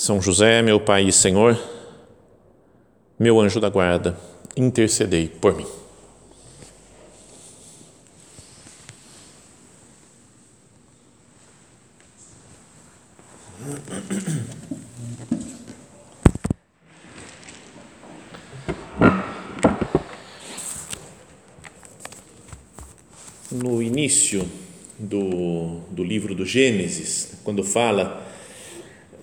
são José, meu Pai e Senhor, meu anjo da guarda, intercedei por mim. No início do, do livro do Gênesis, quando fala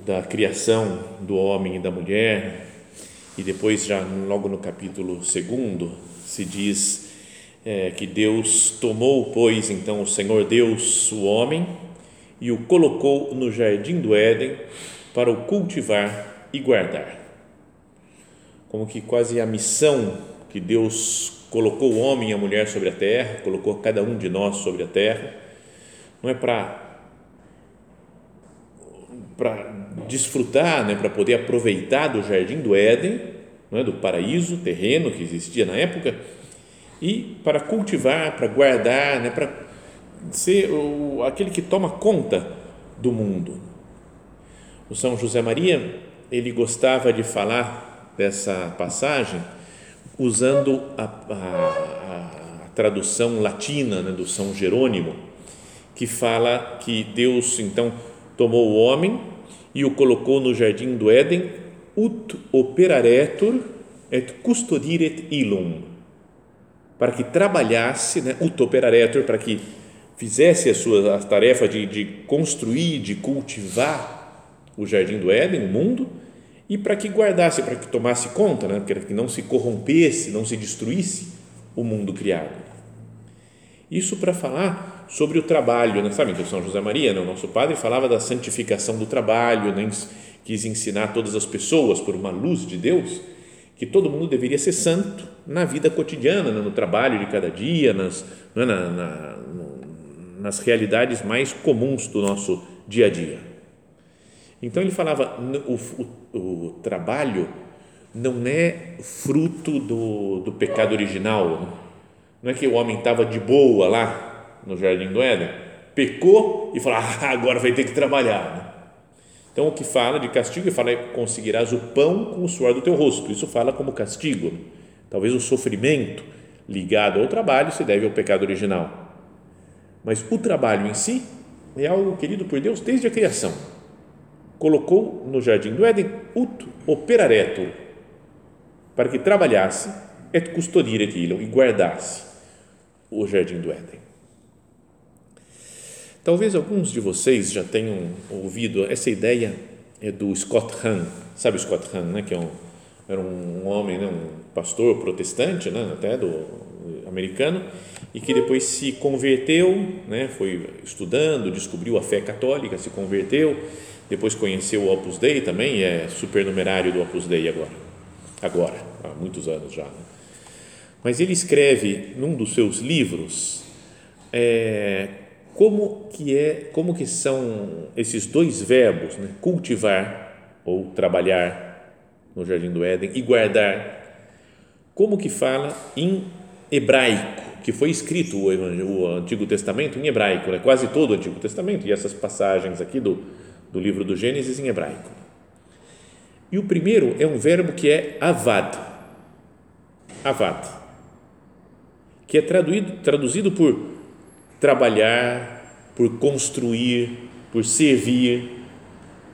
da criação do homem e da mulher, e depois, já logo no capítulo 2, se diz é, que Deus tomou, pois, então, o Senhor Deus, o homem, e o colocou no jardim do Éden para o cultivar e guardar. Como que quase a missão que Deus colocou o homem e a mulher sobre a terra, colocou cada um de nós sobre a terra, não é para para desfrutar, né, para poder aproveitar do jardim do Éden, é, do paraíso terreno que existia na época, e para cultivar, para guardar, né, para ser o, aquele que toma conta do mundo. O São José Maria, ele gostava de falar dessa passagem usando a, a, a tradução latina né, do São Jerônimo, que fala que Deus, então, tomou o homem e o colocou no jardim do Éden, ut operaretur et custodiret ilum, para que trabalhasse, né, ut operaretur, para que fizesse a sua a tarefa de, de construir, de cultivar o jardim do Éden, o mundo, e para que guardasse, para que tomasse conta, né, para que não se corrompesse, não se destruísse o mundo criado. Isso para falar sobre o trabalho, né? sabe que São José Maria, né? o nosso padre, falava da santificação do trabalho, né? quis ensinar todas as pessoas por uma luz de Deus que todo mundo deveria ser santo na vida cotidiana, né? no trabalho de cada dia, nas, né? na, na, nas realidades mais comuns do nosso dia a dia. Então ele falava o, o, o trabalho não é fruto do, do pecado original, né? Não é que o homem estava de boa lá no jardim do Éden, pecou e falou: ah, agora vai ter que trabalhar. Né? Então, o que fala de castigo, fala é conseguirás o pão com o suor do teu rosto. Isso fala como castigo. Talvez o sofrimento ligado ao trabalho se deve ao pecado original. Mas o trabalho em si é algo querido por Deus desde a criação. Colocou no jardim do Éden ut operaretur, para que trabalhasse et custodire e guardasse o jardim do Éden. Talvez alguns de vocês já tenham ouvido essa ideia é do Scott Hahn, sabe o Scott Hahn, né, que é um, era um homem, né, um pastor protestante, né, até do americano, e que depois se converteu, né, foi estudando, descobriu a fé católica, se converteu, depois conheceu o Opus Dei também, é supernumerário do Opus Dei agora, agora, há muitos anos já. Né? Mas ele escreve num dos seus livros é, como que é, como que são esses dois verbos, né? cultivar ou trabalhar no jardim do Éden e guardar, como que fala em hebraico, que foi escrito o, o Antigo Testamento em hebraico, né? quase todo o Antigo Testamento e essas passagens aqui do, do livro do Gênesis em hebraico. E o primeiro é um verbo que é avad. Avad que é traduzido, traduzido por trabalhar, por construir, por servir.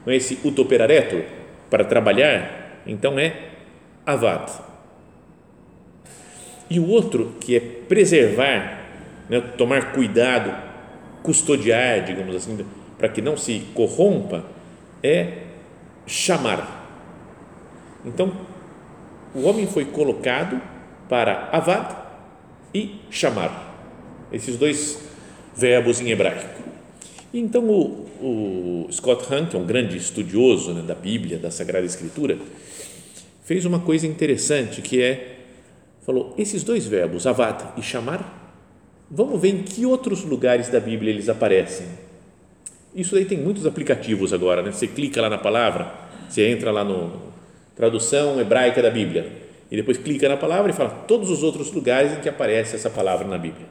Não é esse utoperareto para trabalhar? Então é avad. E o outro, que é preservar, né, tomar cuidado, custodiar, digamos assim, para que não se corrompa, é chamar. Então, o homem foi colocado para avad, e chamar. Esses dois verbos em hebraico. Então o, o Scott Hahn, que é um grande estudioso né, da Bíblia, da Sagrada Escritura, fez uma coisa interessante que é, falou, esses dois verbos, avad e chamar, vamos ver em que outros lugares da Bíblia eles aparecem. Isso aí tem muitos aplicativos agora, né? Você clica lá na palavra, você entra lá no tradução hebraica da Bíblia e depois clica na palavra e fala todos os outros lugares em que aparece essa palavra na Bíblia.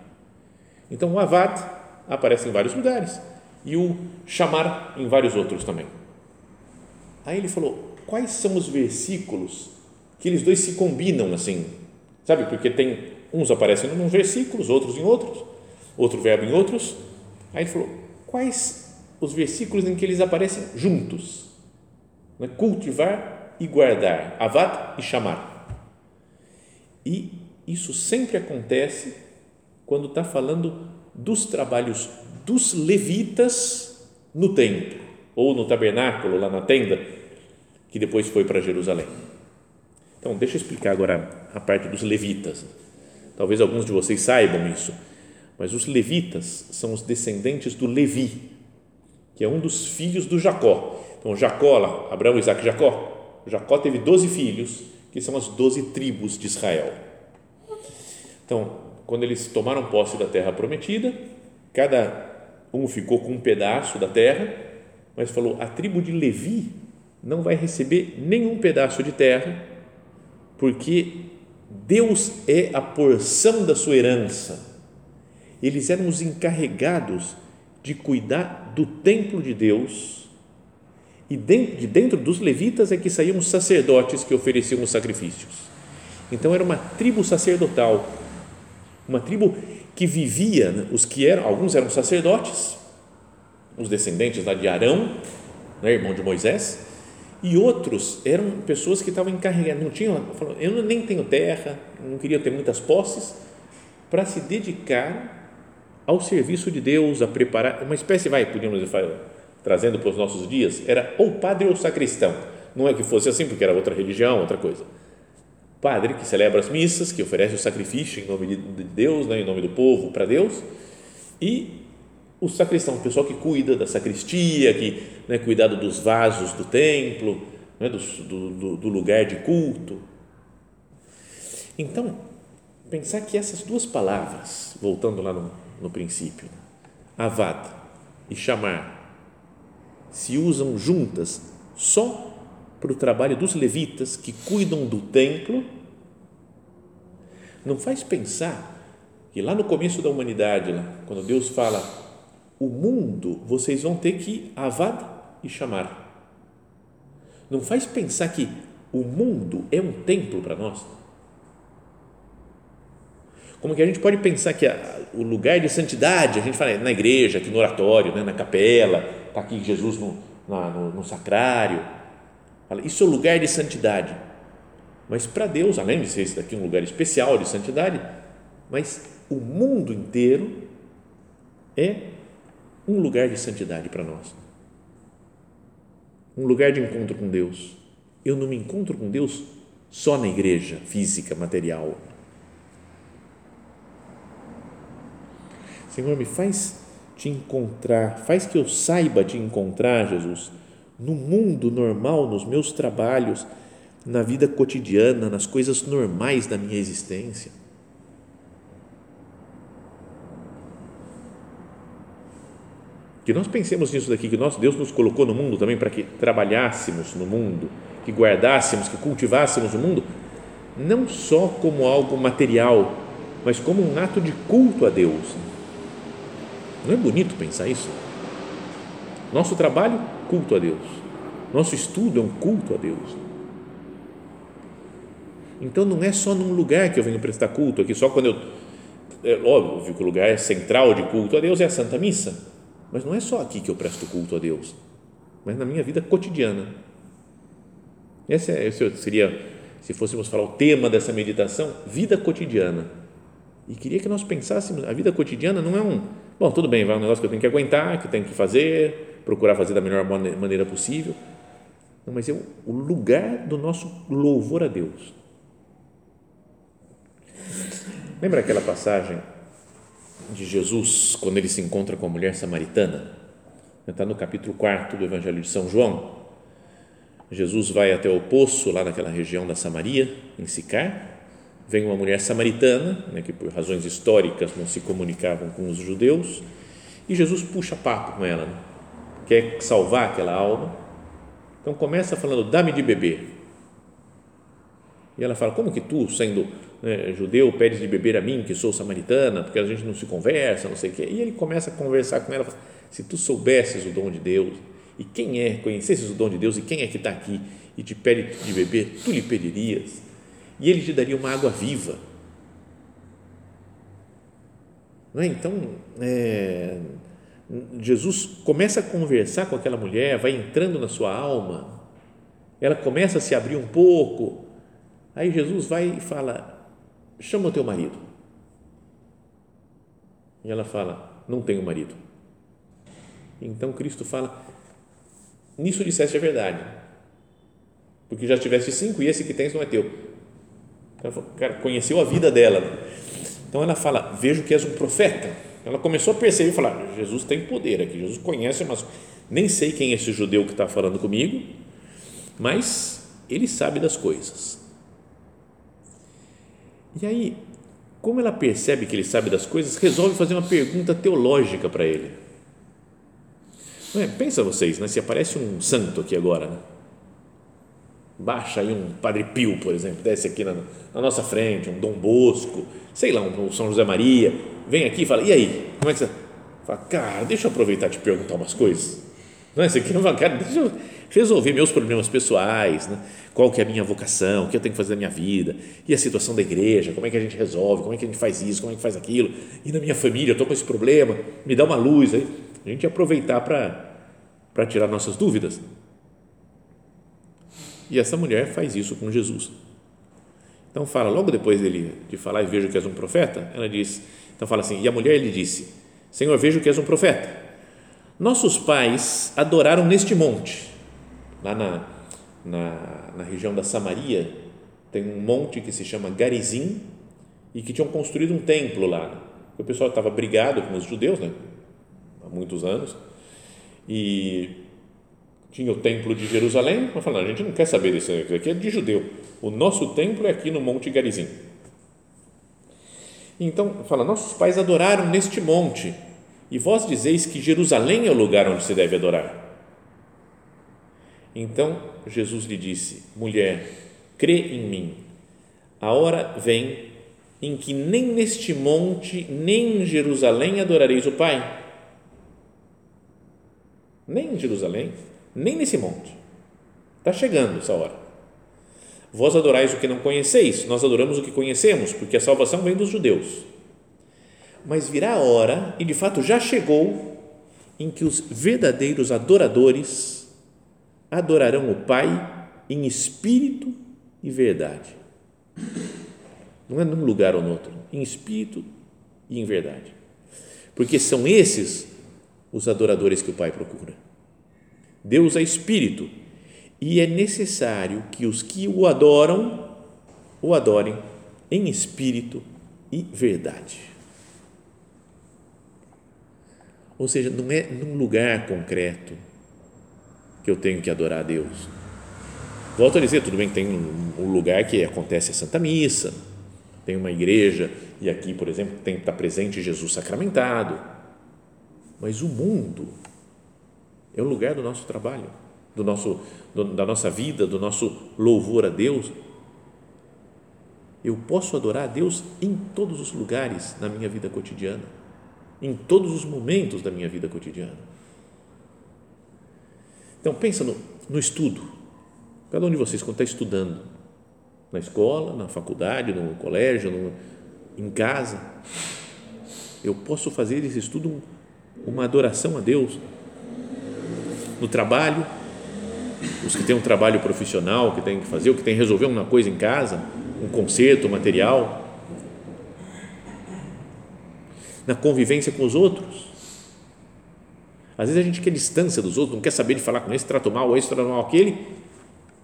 Então o avad aparece em vários lugares e o chamar em vários outros também. Aí ele falou: quais são os versículos que eles dois se combinam assim? Sabe, porque tem uns aparecem em uns versículos, outros em outros, outro verbo em outros. Aí ele falou: quais os versículos em que eles aparecem juntos? Né? Cultivar e guardar, avat e chamar. E isso sempre acontece quando está falando dos trabalhos dos levitas no templo ou no tabernáculo, lá na tenda, que depois foi para Jerusalém. Então, deixa eu explicar agora a parte dos levitas. Talvez alguns de vocês saibam isso, mas os levitas são os descendentes do Levi, que é um dos filhos do Jacó. Então, Jacó, lá, Abraão, Isaac e Jacó. Jacó teve 12 filhos, que são as 12 tribos de Israel. Então, quando eles tomaram posse da terra prometida, cada um ficou com um pedaço da terra, mas falou: a tribo de Levi não vai receber nenhum pedaço de terra, porque Deus é a porção da sua herança. Eles eram os encarregados de cuidar do templo de Deus. E de dentro dos levitas é que saíam os sacerdotes que ofereciam os sacrifícios. Então era uma tribo sacerdotal, uma tribo que vivia, né, os que eram, alguns eram sacerdotes, os descendentes lá de Arão, né, irmão de Moisés, e outros eram pessoas que estavam encarregadas, não tinham, eu nem tenho terra, não queria ter muitas posses, para se dedicar ao serviço de Deus, a preparar, uma espécie, vai, podíamos dizer, trazendo para os nossos dias, era ou padre ou sacristão, não é que fosse assim, porque era outra religião, outra coisa, padre que celebra as missas, que oferece o sacrifício em nome de Deus, né, em nome do povo para Deus, e o sacristão, o pessoal que cuida da sacristia, que né, cuidado dos vasos do templo, né, do, do, do lugar de culto. Então, pensar que essas duas palavras, voltando lá no, no princípio, avad e chamar, se usam juntas só para o trabalho dos levitas que cuidam do templo, não faz pensar que lá no começo da humanidade, lá, quando Deus fala, o mundo vocês vão ter que avad e chamar. Não faz pensar que o mundo é um templo para nós? Como que a gente pode pensar que a, o lugar de santidade, a gente fala na igreja, aqui no oratório, né, na capela, está aqui Jesus no, na, no, no sacrário, isso é o lugar de santidade. Mas para Deus, além de ser esse daqui um lugar especial de santidade, mas o mundo inteiro é um lugar de santidade para nós. Um lugar de encontro com Deus. Eu não me encontro com Deus só na igreja física, material. Senhor, me faz te encontrar, faz que eu saiba te encontrar, Jesus no mundo normal, nos meus trabalhos, na vida cotidiana, nas coisas normais da minha existência. Que nós pensemos nisso daqui, que nosso Deus nos colocou no mundo também para que trabalhássemos no mundo, que guardássemos, que cultivássemos o mundo, não só como algo material, mas como um ato de culto a Deus. Não é bonito pensar isso? Nosso trabalho culto a Deus. Nosso estudo é um culto a Deus. Então não é só num lugar que eu venho prestar culto, aqui só quando eu. É óbvio que o lugar central de culto a Deus é a Santa Missa, mas não é só aqui que eu presto culto a Deus, mas na minha vida cotidiana. Esse, é, esse seria, se fôssemos falar o tema dessa meditação, vida cotidiana. E queria que nós pensássemos, a vida cotidiana não é um, bom, tudo bem, vai um negócio que eu tenho que aguentar, que eu tenho que fazer, procurar fazer da melhor maneira possível, não, mas é o lugar do nosso louvor a Deus. Lembra aquela passagem de Jesus quando ele se encontra com a mulher samaritana? está no capítulo 4 do Evangelho de São João. Jesus vai até o poço, lá naquela região da Samaria, em Sicar. Vem uma mulher samaritana, né, que por razões históricas não se comunicavam com os judeus, e Jesus puxa papo com ela, né? Quer salvar aquela alma. Então começa falando: dá-me de beber. E ela fala: como que tu, sendo né, judeu, pedes de beber a mim, que sou samaritana, porque a gente não se conversa, não sei o quê. E ele começa a conversar com ela: se tu soubesses o dom de Deus, e quem é, conhecesses o dom de Deus, e quem é que está aqui e te pede de beber, tu lhe pedirias, e ele te daria uma água viva. Não é? Então, é, Jesus começa a conversar com aquela mulher, vai entrando na sua alma, ela começa a se abrir um pouco, aí Jesus vai e fala: chama o teu marido. E ela fala: não tenho marido. Então Cristo fala: nisso disseste a verdade, porque já tiveste cinco e esse que tens não é teu. Ela falou, cara, conheceu a vida dela. Então ela fala: vejo que és um profeta ela começou a perceber e falar: Jesus tem poder aqui, Jesus conhece, mas nem sei quem é esse judeu que está falando comigo, mas ele sabe das coisas. E aí, como ela percebe que ele sabe das coisas, resolve fazer uma pergunta teológica para ele. É, pensa vocês, né, se aparece um santo aqui agora, né? baixa aí um Padre Pio, por exemplo, desce aqui na, na nossa frente, um Dom Bosco, sei lá, um, um São José Maria, vem aqui e fala, e aí, como é que você fala, cara, deixa eu aproveitar e te perguntar umas coisas não é? Você quer falar, cara, deixa eu resolver meus problemas pessoais, né? qual que é a minha vocação, o que eu tenho que fazer na minha vida, e a situação da igreja, como é que a gente resolve, como é que a gente faz isso, como é que faz aquilo, e na minha família eu estou com esse problema, me dá uma luz aí, a gente aproveitar para tirar nossas dúvidas. E essa mulher faz isso com Jesus. Então fala, logo depois dele de falar e vejo que és um profeta, ela diz, então fala assim, e a mulher lhe disse, Senhor, vejo que és um profeta. Nossos pais adoraram neste monte, lá na, na, na região da Samaria, tem um monte que se chama Garizim e que tinham construído um templo lá. O pessoal estava brigado com os judeus, né? Há muitos anos. E tinha o templo de Jerusalém, mas falando, a gente não quer saber disso aqui é de judeu. O nosso templo é aqui no Monte Garizim. Então, fala, nossos pais adoraram neste monte, e vós dizeis que Jerusalém é o lugar onde se deve adorar. Então, Jesus lhe disse, mulher, crê em mim, a hora vem em que nem neste monte, nem em Jerusalém adorareis o Pai. Nem em Jerusalém, nem nesse monte. Está chegando essa hora. Vós adorais o que não conheceis, nós adoramos o que conhecemos, porque a salvação vem dos judeus. Mas virá a hora, e de fato já chegou, em que os verdadeiros adoradores adorarão o Pai em espírito e verdade. Não é num lugar ou no outro, em espírito e em verdade. Porque são esses os adoradores que o Pai procura. Deus é espírito e é necessário que os que o adoram o adorem em espírito e verdade. Ou seja, não é num lugar concreto que eu tenho que adorar a Deus. Volto a dizer, tudo bem que tem um lugar que acontece a Santa Missa, tem uma igreja e aqui, por exemplo, tem está presente Jesus sacramentado. Mas o mundo é o lugar do nosso trabalho, do nosso, do, da nossa vida, do nosso louvor a Deus. Eu posso adorar a Deus em todos os lugares na minha vida cotidiana, em todos os momentos da minha vida cotidiana. Então pensa no, no estudo. Cada um de vocês quando está estudando, na escola, na faculdade, no colégio, no, em casa, eu posso fazer esse estudo uma adoração a Deus no trabalho, os que têm um trabalho profissional, que tem que fazer, o que tem que resolver uma coisa em casa, um conserto, um material, na convivência com os outros. Às vezes a gente quer distância dos outros, não quer saber de falar com esse, trato mal, esse, trato mal aquele,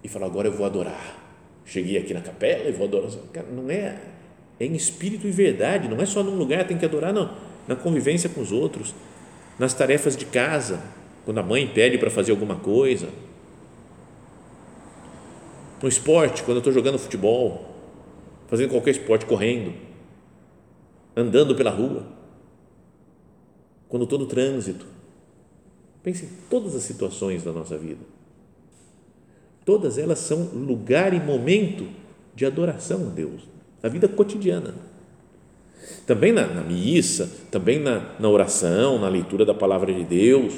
e fala, agora eu vou adorar. Cheguei aqui na capela e vou adorar. Cara, não é, é em espírito e verdade, não é só num lugar, tem que adorar, não. Na convivência com os outros, nas tarefas de casa, quando a mãe pede para fazer alguma coisa, no esporte, quando eu estou jogando futebol, fazendo qualquer esporte, correndo, andando pela rua, quando estou no trânsito. Pense em todas as situações da nossa vida. Todas elas são lugar e momento de adoração a Deus, na vida cotidiana. Também na, na missa, também na, na oração, na leitura da palavra de Deus,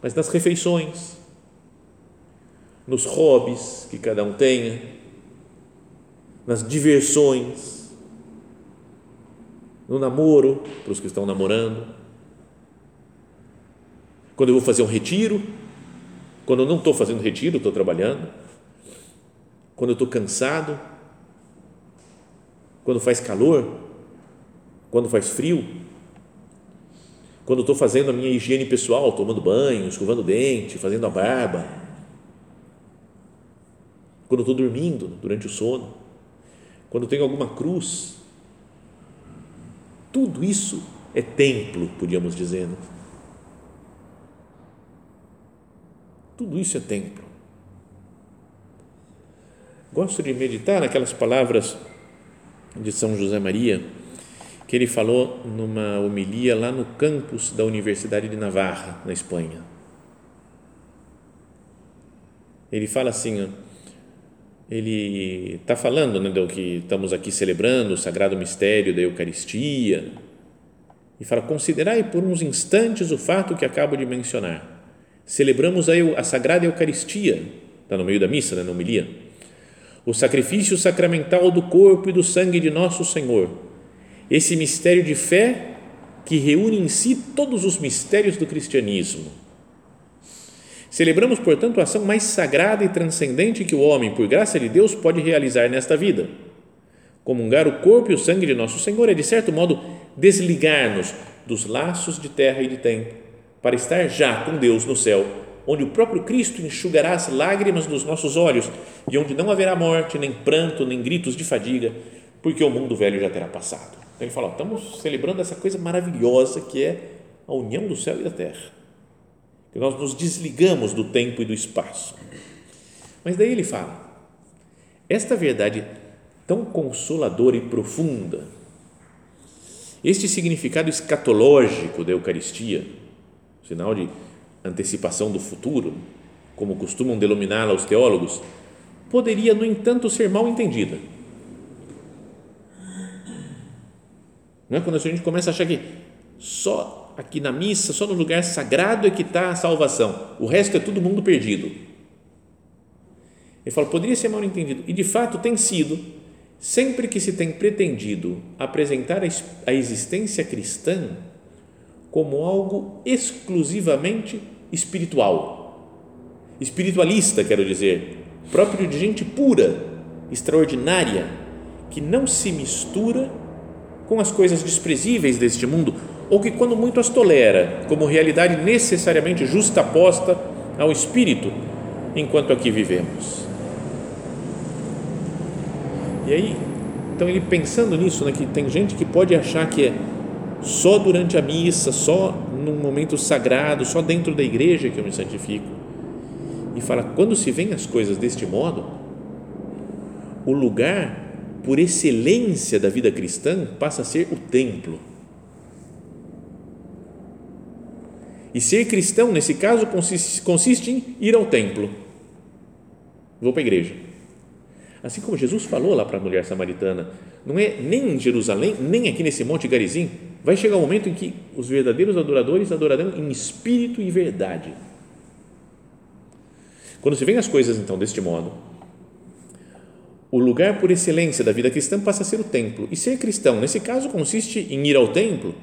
mas nas refeições, nos hobbies que cada um tenha, nas diversões, no namoro, para os que estão namorando, quando eu vou fazer um retiro, quando eu não estou fazendo retiro, estou trabalhando, quando eu estou cansado, quando faz calor, quando faz frio, quando estou fazendo a minha higiene pessoal, tomando banho, escovando dente, fazendo a barba, quando estou dormindo durante o sono, quando tenho alguma cruz. Tudo isso é templo, podíamos dizer. Né? Tudo isso é templo. Gosto de meditar naquelas palavras de São José Maria, que ele falou numa homilia lá no campus da Universidade de Navarra, na Espanha. Ele fala assim, ele está falando né, do que estamos aqui celebrando, o sagrado mistério da Eucaristia, e fala: considerai por uns instantes o fato que acabo de mencionar. Celebramos a, a sagrada Eucaristia, está no meio da missa, né, na homilia, o sacrifício sacramental do corpo e do sangue de nosso Senhor, esse mistério de fé que reúne em si todos os mistérios do cristianismo Celebramos, portanto, a ação mais sagrada e transcendente que o homem, por graça de Deus, pode realizar nesta vida. Comungar o corpo e o sangue de nosso Senhor é, de certo modo, desligar-nos dos laços de terra e de tempo, para estar já com Deus no céu, onde o próprio Cristo enxugará as lágrimas dos nossos olhos e onde não haverá morte, nem pranto, nem gritos de fadiga, porque o mundo velho já terá passado. Então ele fala: ó, estamos celebrando essa coisa maravilhosa que é a união do céu e da terra que nós nos desligamos do tempo e do espaço. Mas daí ele fala: esta verdade tão consoladora e profunda, este significado escatológico da Eucaristia, sinal de antecipação do futuro, como costumam denominá-la os teólogos, poderia, no entanto, ser mal entendida. Não é quando a gente começa a achar que só aqui na missa, só no lugar sagrado é que está a salvação, o resto é todo mundo perdido. Ele fala, poderia ser mal entendido, e de fato tem sido, sempre que se tem pretendido apresentar a existência cristã como algo exclusivamente espiritual, espiritualista, quero dizer, próprio de gente pura, extraordinária, que não se mistura com as coisas desprezíveis deste mundo ou que, quando muito, as tolera como realidade necessariamente justaposta ao espírito enquanto aqui vivemos. E aí, então, ele pensando nisso, né, que tem gente que pode achar que é só durante a missa, só num momento sagrado, só dentro da igreja que eu me santifico. E fala: quando se vêem as coisas deste modo, o lugar por excelência da vida cristã passa a ser o templo E ser cristão, nesse caso, consiste, consiste em ir ao templo. Vou para a igreja. Assim como Jesus falou lá para a mulher samaritana, não é nem em Jerusalém, nem aqui nesse Monte Garizim, vai chegar um momento em que os verdadeiros adoradores adorarão em espírito e verdade. Quando se vê as coisas então deste modo, o lugar por excelência da vida cristã passa a ser o templo. E ser cristão, nesse caso, consiste em ir ao templo,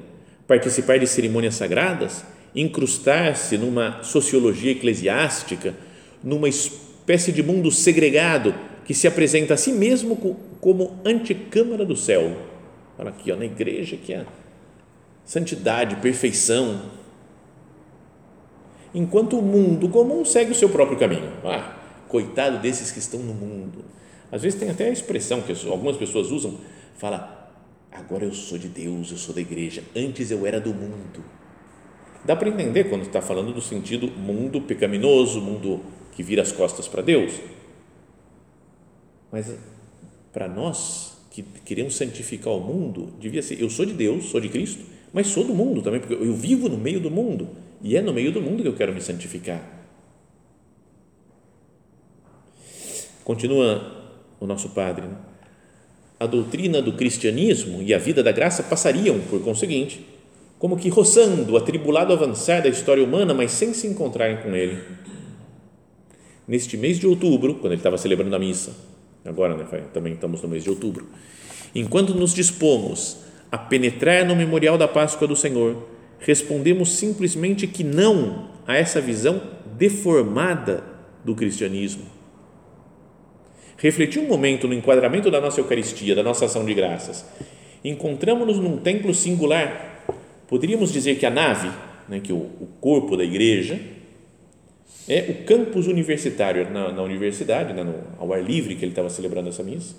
participar de cerimônias sagradas, incrustar-se numa sociologia eclesiástica, numa espécie de mundo segregado que se apresenta a si mesmo como anticâmara do céu. Olha aqui, ó, na igreja que é santidade, perfeição. Enquanto o mundo comum segue o seu próprio caminho. Ah, coitado desses que estão no mundo. Às vezes tem até a expressão que algumas pessoas usam, fala, agora eu sou de Deus, eu sou da igreja, antes eu era do mundo Dá para entender quando está falando do sentido mundo pecaminoso, mundo que vira as costas para Deus. Mas para nós que queremos santificar o mundo, devia ser: eu sou de Deus, sou de Cristo, mas sou do mundo também, porque eu vivo no meio do mundo e é no meio do mundo que eu quero me santificar. Continua o nosso padre. Né? A doutrina do cristianismo e a vida da graça passariam, por conseguinte, como que roçando atribulado avançar da história humana, mas sem se encontrarem com ele. Neste mês de outubro, quando ele estava celebrando a missa, agora né, também estamos no mês de outubro, enquanto nos dispomos a penetrar no memorial da Páscoa do Senhor, respondemos simplesmente que não a essa visão deformada do cristianismo. Refletir um momento no enquadramento da nossa Eucaristia, da nossa ação de graças. Encontramos-nos num templo singular Poderíamos dizer que a nave, né, que o, o corpo da igreja, é o campus universitário na, na universidade, né, no, ao ar livre que ele estava celebrando essa missa.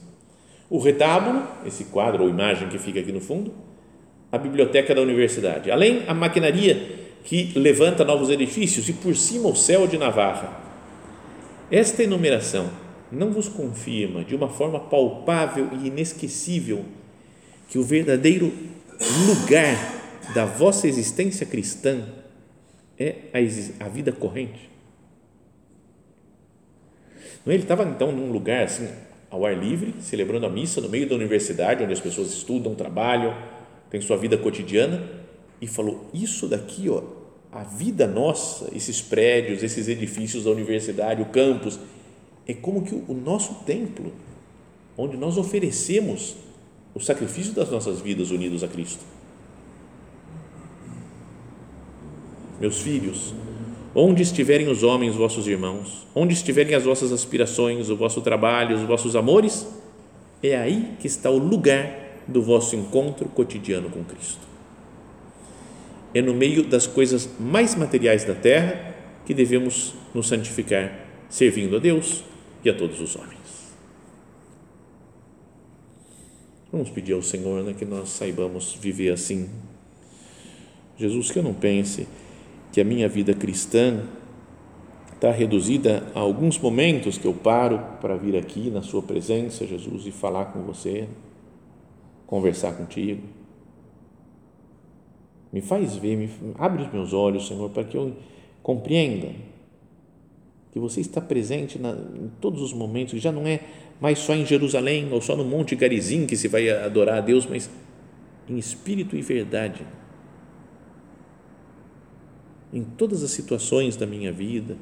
O retábulo, esse quadro ou imagem que fica aqui no fundo, a biblioteca da universidade. Além a maquinaria que levanta novos edifícios e por cima o céu de Navarra. Esta enumeração não vos confirma de uma forma palpável e inesquecível que o verdadeiro lugar da vossa existência cristã é a, a vida corrente. É? ele estava então num lugar assim, ao ar livre, celebrando a missa no meio da universidade, onde as pessoas estudam, trabalham, têm sua vida cotidiana, e falou: Isso daqui, ó, a vida nossa, esses prédios, esses edifícios da universidade, o campus, é como que o nosso templo, onde nós oferecemos o sacrifício das nossas vidas unidos a Cristo. Meus filhos, onde estiverem os homens, vossos irmãos, onde estiverem as vossas aspirações, o vosso trabalho, os vossos amores, é aí que está o lugar do vosso encontro cotidiano com Cristo. É no meio das coisas mais materiais da terra que devemos nos santificar, servindo a Deus e a todos os homens. Vamos pedir ao Senhor né, que nós saibamos viver assim. Jesus, que eu não pense que a minha vida cristã está reduzida a alguns momentos que eu paro para vir aqui na Sua presença, Jesus, e falar com você, conversar contigo. Me faz ver, me, abre os meus olhos, Senhor, para que eu compreenda que você está presente na, em todos os momentos, que já não é mais só em Jerusalém ou só no Monte Garizim que se vai adorar a Deus, mas em espírito e verdade em todas as situações da minha vida,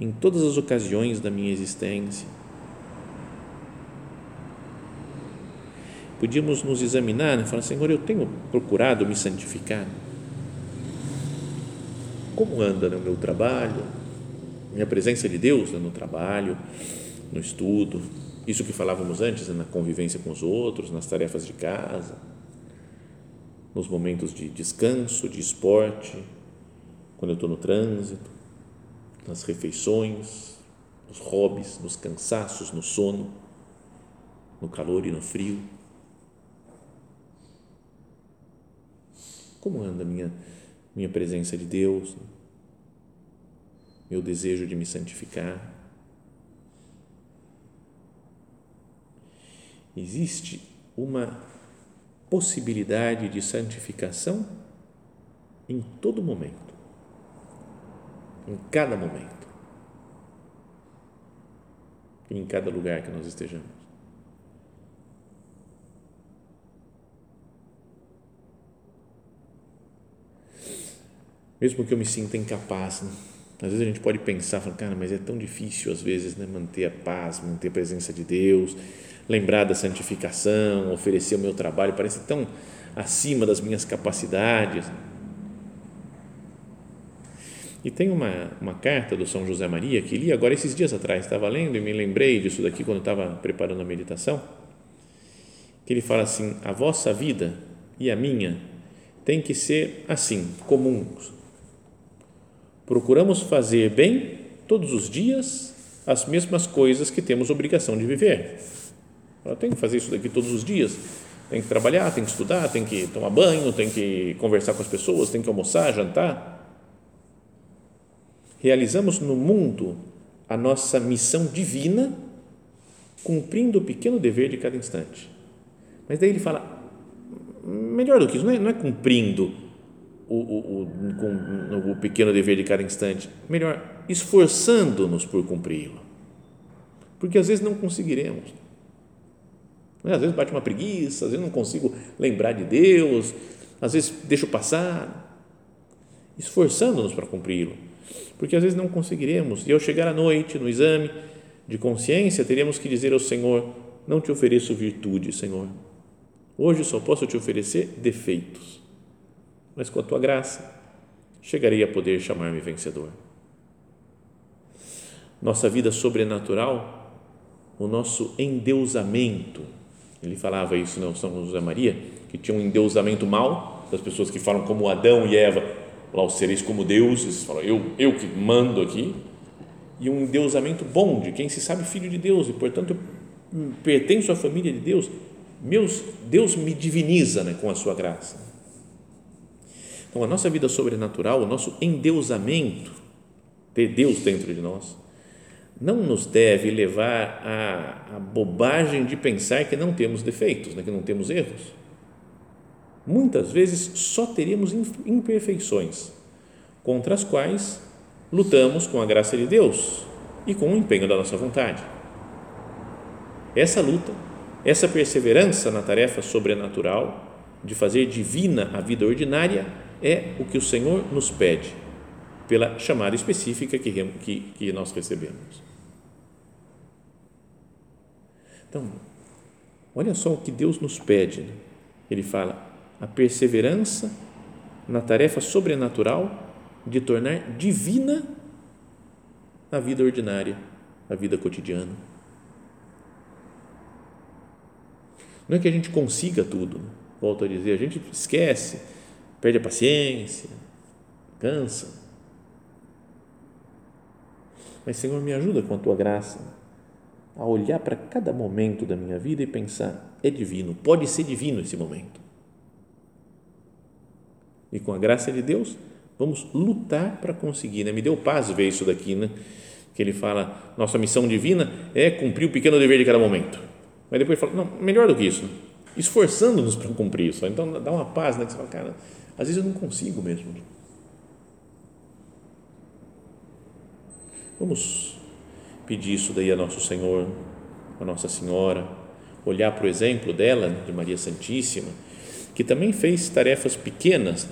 em todas as ocasiões da minha existência. Podíamos nos examinar e falar: Senhor, eu tenho procurado me santificar. Como anda no meu trabalho, minha presença de Deus no trabalho, no estudo, isso que falávamos antes, na convivência com os outros, nas tarefas de casa, nos momentos de descanso, de esporte, quando eu estou no trânsito, nas refeições, nos hobbies, nos cansaços, no sono, no calor e no frio. Como anda a minha, minha presença de Deus? Meu desejo de me santificar? Existe uma possibilidade de santificação em todo momento em cada momento, em cada lugar que nós estejamos. Mesmo que eu me sinta incapaz, né? às vezes a gente pode pensar, falar, cara, mas é tão difícil às vezes né, manter a paz, manter a presença de Deus, lembrar da santificação, oferecer o meu trabalho, parece tão acima das minhas capacidades. E tem uma, uma carta do São José Maria que li agora esses dias atrás, estava lendo e me lembrei disso daqui quando estava preparando a meditação, que ele fala assim: a vossa vida e a minha tem que ser assim, comuns. Procuramos fazer bem todos os dias as mesmas coisas que temos obrigação de viver. Eu tenho que fazer isso daqui todos os dias. Tem que trabalhar, tem que estudar, tem que tomar banho, tem que conversar com as pessoas, tem que almoçar, jantar. Realizamos no mundo a nossa missão divina, cumprindo o pequeno dever de cada instante. Mas daí ele fala, melhor do que isso, não é, não é cumprindo o, o, o, o pequeno dever de cada instante, melhor, esforçando-nos por cumpri-lo. Porque às vezes não conseguiremos. Né? Às vezes bate uma preguiça, às vezes não consigo lembrar de Deus, às vezes deixo passar, esforçando-nos para cumpri-lo, porque às vezes não conseguiremos. E ao chegar à noite, no exame de consciência, teremos que dizer ao Senhor: Não te ofereço virtude, Senhor. Hoje só posso te oferecer defeitos, mas com a tua graça chegarei a poder chamar-me vencedor. Nossa vida sobrenatural, o nosso endeusamento, ele falava isso, não, São José Maria, que tinha um endeusamento mal, das pessoas que falam como Adão e Eva, lá os seres como deuses, falam, eu, eu que mando aqui, e um endeusamento bom, de quem se sabe filho de Deus, e portanto eu pertenço à família de Deus, meus, Deus me diviniza né, com a sua graça. Então a nossa vida sobrenatural, o nosso endeusamento, ter Deus dentro de nós, não nos deve levar à, à bobagem de pensar que não temos defeitos, né, que não temos erros. Muitas vezes só teremos imperfeições, contra as quais lutamos com a graça de Deus e com o empenho da nossa vontade. Essa luta, essa perseverança na tarefa sobrenatural de fazer divina a vida ordinária é o que o Senhor nos pede pela chamada específica que, que, que nós recebemos. Então, olha só o que Deus nos pede. Né? Ele fala: a perseverança na tarefa sobrenatural de tornar divina a vida ordinária, a vida cotidiana. Não é que a gente consiga tudo, volto a dizer, a gente esquece, perde a paciência, cansa. Mas, Senhor, me ajuda com a tua graça a olhar para cada momento da minha vida e pensar: é divino, pode ser divino esse momento. E com a graça de Deus, vamos lutar para conseguir. Né? Me deu paz ver isso daqui, né? que ele fala: nossa missão divina é cumprir o pequeno dever de cada momento. Mas depois ele fala: não, melhor do que isso, esforçando-nos para cumprir isso. Então dá uma paz, né? Que você fala, cara, às vezes eu não consigo mesmo. Vamos pedir isso daí a nosso Senhor, a Nossa Senhora, olhar para o exemplo dela, de Maria Santíssima, que também fez tarefas pequenas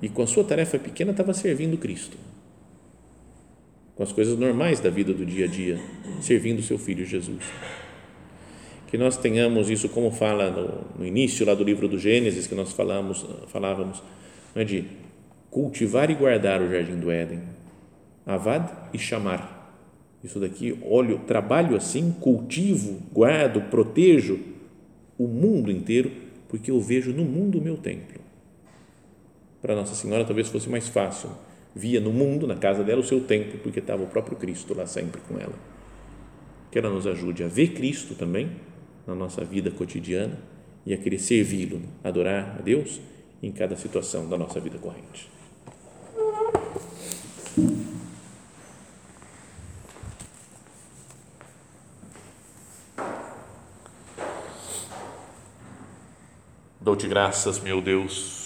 e com a sua tarefa pequena estava servindo Cristo, com as coisas normais da vida do dia a dia, servindo seu Filho Jesus. Que nós tenhamos isso, como fala no, no início lá do livro do Gênesis, que nós falamos, falávamos, é de cultivar e guardar o jardim do Éden, avad e chamar isso daqui, olho, trabalho assim, cultivo, guardo, protejo o mundo inteiro, porque eu vejo no mundo o meu templo. Para Nossa Senhora talvez fosse mais fácil, via no mundo, na casa dela, o seu templo, porque estava o próprio Cristo lá sempre com ela. Que ela nos ajude a ver Cristo também na nossa vida cotidiana e a querer servi-lo, adorar a Deus em cada situação da nossa vida corrente. Dou-te graças, meu Deus,